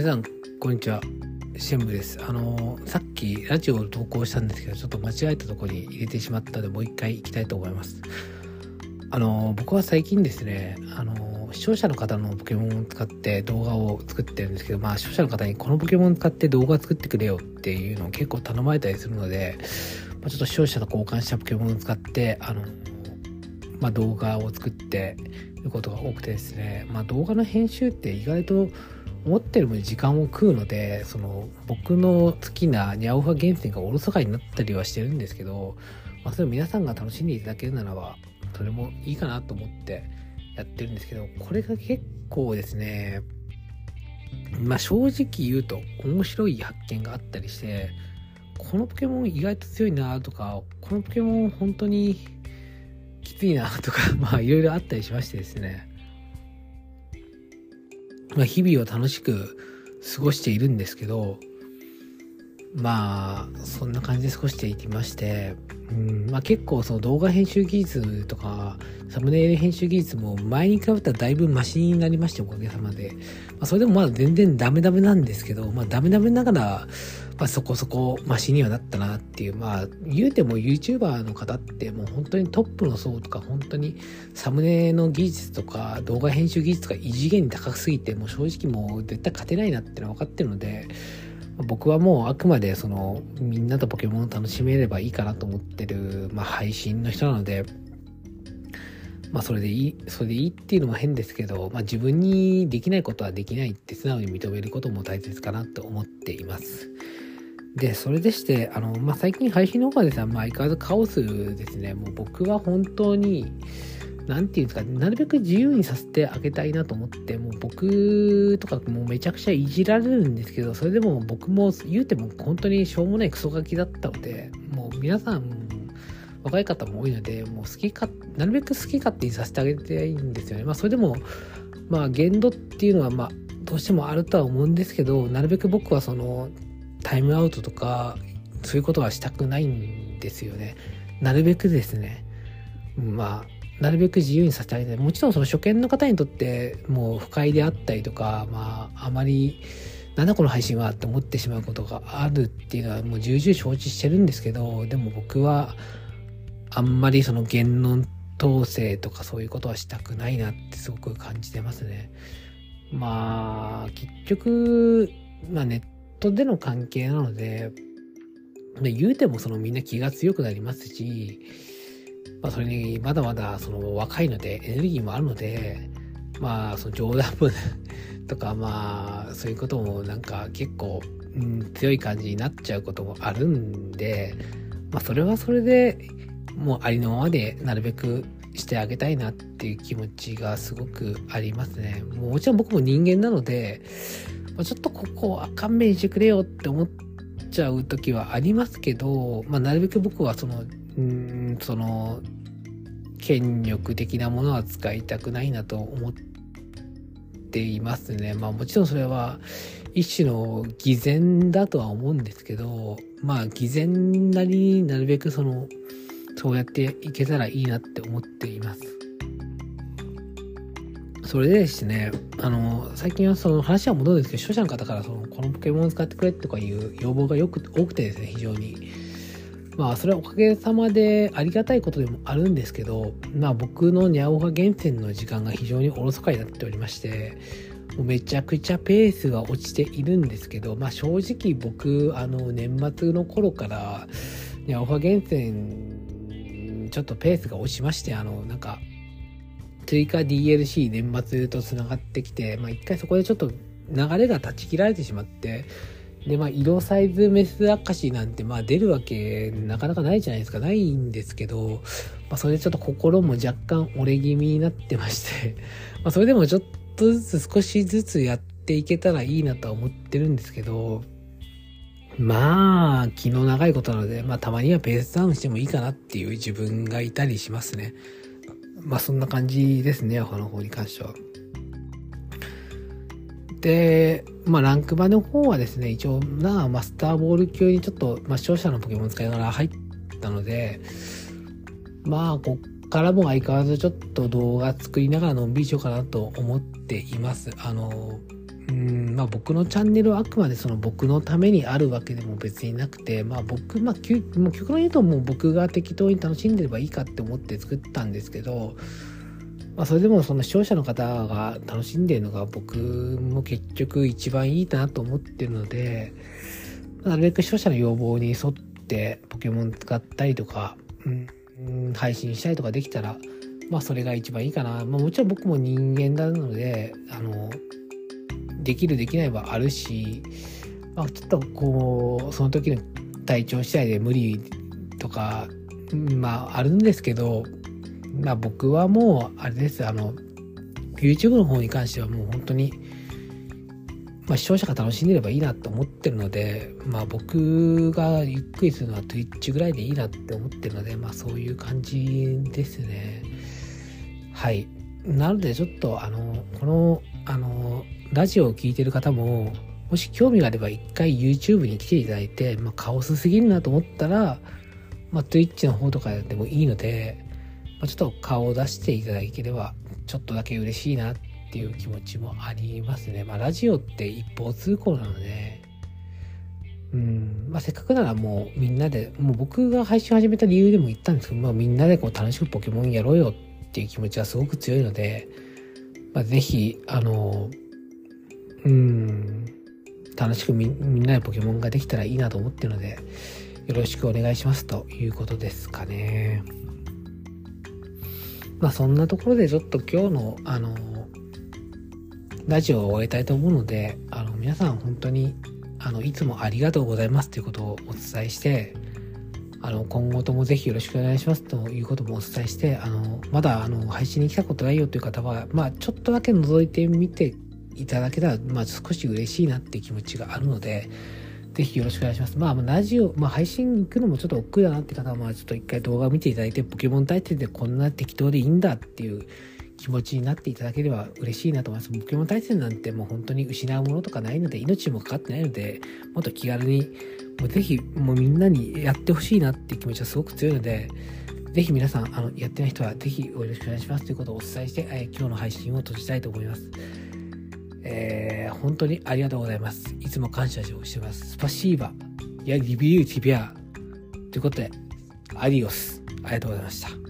皆さん、こんにちは。シェンブです。あの、さっきラジオを投稿したんですけど、ちょっと間違えたとこに入れてしまったので、もう一回行きたいと思います。あの、僕は最近ですね、あの、視聴者の方のポケモンを使って動画を作ってるんですけど、まあ、視聴者の方にこのポケモン使って動画作ってくれよっていうのを結構頼まれたりするので、まあ、ちょっと視聴者と交換したポケモンを使って、あの、まあ、動画を作っていることが多くてですね、まあ、動画の編集って意外と思ってる分時間を食うので、その僕の好きなニャオファ厳選がおろそかになったりはしてるんですけど、まあ、それを皆さんが楽しんでいただけるならば、それもいいかなと思ってやってるんですけど、これが結構ですね、まあ正直言うと面白い発見があったりして、このポケモン意外と強いなとか、このポケモン本当にきついなとか、まあいろいろあったりしましてですね。まあ、日々を楽しく過ごしているんですけど、まあ、そんな感じで過ごしていきまして、うんまあ、結構その動画編集技術とか、サムネイル編集技術も前に比べたらだいぶマシになりまして、おかげさまで。まあ、それでもまだ全然ダメダメなんですけど、まあダメダメながら、まあ、そこそこマシにはなったなっていう、まあ、言うても YouTuber の方ってもう本当にトップの層とか、本当にサムネの技術とか、動画編集技術とか異次元に高すぎて、もう正直もう絶対勝てないなってのは分かってるので、僕はもうあくまでそのみんなとポケモンを楽しめればいいかなと思ってる、まあ、配信の人なので、まあそれでいい、それでいいっていうのも変ですけど、まあ自分にできないことはできないって素直に認めることも大切かなと思っています。で、それでして、あの、まあ、最近配信の方はですね、まあ、相変わらずカオスですね。もう僕は本当に、なんていうんですか、なるべく自由にさせてあげたいなと思って、もう僕とかもうめちゃくちゃいじられるんですけど、それでも僕も言うても本当にしょうもないクソガキだったので、もう皆さん、若い方も多いので、もう好きか、なるべく好き勝手にさせてあげたいんですよね。まあそれでも、まあ限度っていうのはまあどうしてもあるとは思うんですけど、なるべく僕はその、タイムアウトとか、そういうことはしたくないんですよね。なるべくですね。まあ、なるべく自由にさせてあげたい。もちろんその初見の方にとってもう不快であったりとか、まあ、あまり、なんだこの配信はって思ってしまうことがあるっていうのはもう重々承知してるんですけど、でも僕はあんまりその言論統制とかそういうことはしたくないなってすごく感じてますね。まあ、結局、まあネットでの関係なので、で言うてもそのみんな気が強くなりますし、まあそれにまだまだその若いのでエネルギーもあるので、まあその冗談も とかまあそういうこともなんか結構、うん、強い感じになっちゃうこともあるんで、まあそれはそれでもうありのままでなるべくしてあげたいなっていう気持ちがすごくありますね。もちろん僕も人間なので、ちょっとここは勘弁してくれよって思っちゃう時はありますけど、まあ、なるべく僕はその、うんん、その、権力的なものは使いたくないなと思っていますね。まあもちろんそれは一種の偽善だとは思うんですけど、まあ偽善なりになるべくその、そうやっていけたらいいなって思っています。それでですね、あの、最近はその話は戻るんですけど、視聴者の方からその、このポケモンを使ってくれとかいう要望がよく、多くてですね、非常に。まあ、それはおかげさまでありがたいことでもあるんですけど、まあ僕のニャオハ厳選の時間が非常におろそかになっておりまして、もうめちゃくちゃペースが落ちているんですけど、まあ正直僕、あの、年末の頃から、ニャオハ厳選、ちょっとペースが落ちまして、あの、なんか、追加 DLC 年末と繋がってきて、まあ一回そこでちょっと流れが断ち切られてしまって、で、まあ、色サイズメス明かしなんて、まあ、出るわけ、なかなかないじゃないですか。ないんですけど、まあ、それでちょっと心も若干折れ気味になってまして まあ、それでもちょっとずつ少しずつやっていけたらいいなとは思ってるんですけど、まあ、気の長いことなので、まあ、たまにはペースダウンしてもいいかなっていう自分がいたりしますね。まあそんな感じですね、他の方に関しては。で、まあランク場の方はですね、一応なマスターボール級にちょっと、まあ視聴者のポケモン使いながら入ったので、まあこっからも相変わらずちょっと動画作りながらのんびりしようかなと思っています。あの、うん、まあ僕のチャンネルはあくまでその僕のためにあるわけでも別になくて、まあ僕、まあ、もう極論言うともう僕が適当に楽しんでればいいかって思って作ったんですけど、まあそれでもその視聴者の方が楽しんでるのが僕も結局一番いいなと思ってるので、なるべく視聴者の要望に沿ってポケモン使ったりとか、うん、配信したりとかできたら、まあそれが一番いいかな。まあもちろん僕も人間なので、あの、できるできないはあるし、まあ、ちょっとこうその時の体調次第で無理とかまああるんですけどまあ僕はもうあれですあの YouTube の方に関してはもう本当に、まあ、視聴者が楽しんでればいいなと思ってるのでまあ僕がゆっくりするのは Twitch ぐらいでいいなって思ってるのでまあそういう感じですね。はい。なのでちょっとあのこのあのラジオを聴いてる方も、もし興味があれば一回 YouTube に来ていただいて、まあ、カオスすぎるなと思ったら、まあ、Twitch の方とかでもいいので、ま、ちょっと顔を出していただければ、ちょっとだけ嬉しいなっていう気持ちもありますね。まあ、ラジオって一方通行なので、うん、まあ、せっかくならもうみんなで、もう僕が配信始めた理由でも言ったんですけど、まあ、みんなでこう楽しくポケモンやろうよっていう気持ちはすごく強いので、まあ、ぜひ、あの、うん、楽しくみんなでポケモンができたらいいなと思ってるので、よろしくお願いしますということですかね。まあそんなところでちょっと今日のあの、ラジオを終えたいと思うので、あの皆さん本当にあのいつもありがとうございますということをお伝えして、あの今後ともぜひよろしくお願いしますということもお伝えして、あのまだあの配信に来たことないよという方は、まあちょっとだけ覗いてみていただけたら、まあ、少し嬉しいなっていう気持ちがあるので、ぜひよろしくお願いします。まあ、ラジオ、まあ、配信行くのもちょっと億劫だなって方は、まあ、ちょっと一回動画を見ていただいて、ポケモン対戦でこんな適当でいいんだっていう気持ちになっていただければ嬉しいなと思います。ポケモン対戦なんてもう本当に失うものとかないので、命もかかってないので、もっと気軽に、もうぜひ、もうみんなにやってほしいなっていう気持ちはすごく強いので、ぜひ皆さん、あの、やってない人はぜひよろしくお願いしますということをお伝えして、え、今日の配信を閉じたいと思います。えー、本当にありがとうございます。いつも感謝をしてます。スパシーバ。や、リビューティビア。ということで、アディオス。ありがとうございました。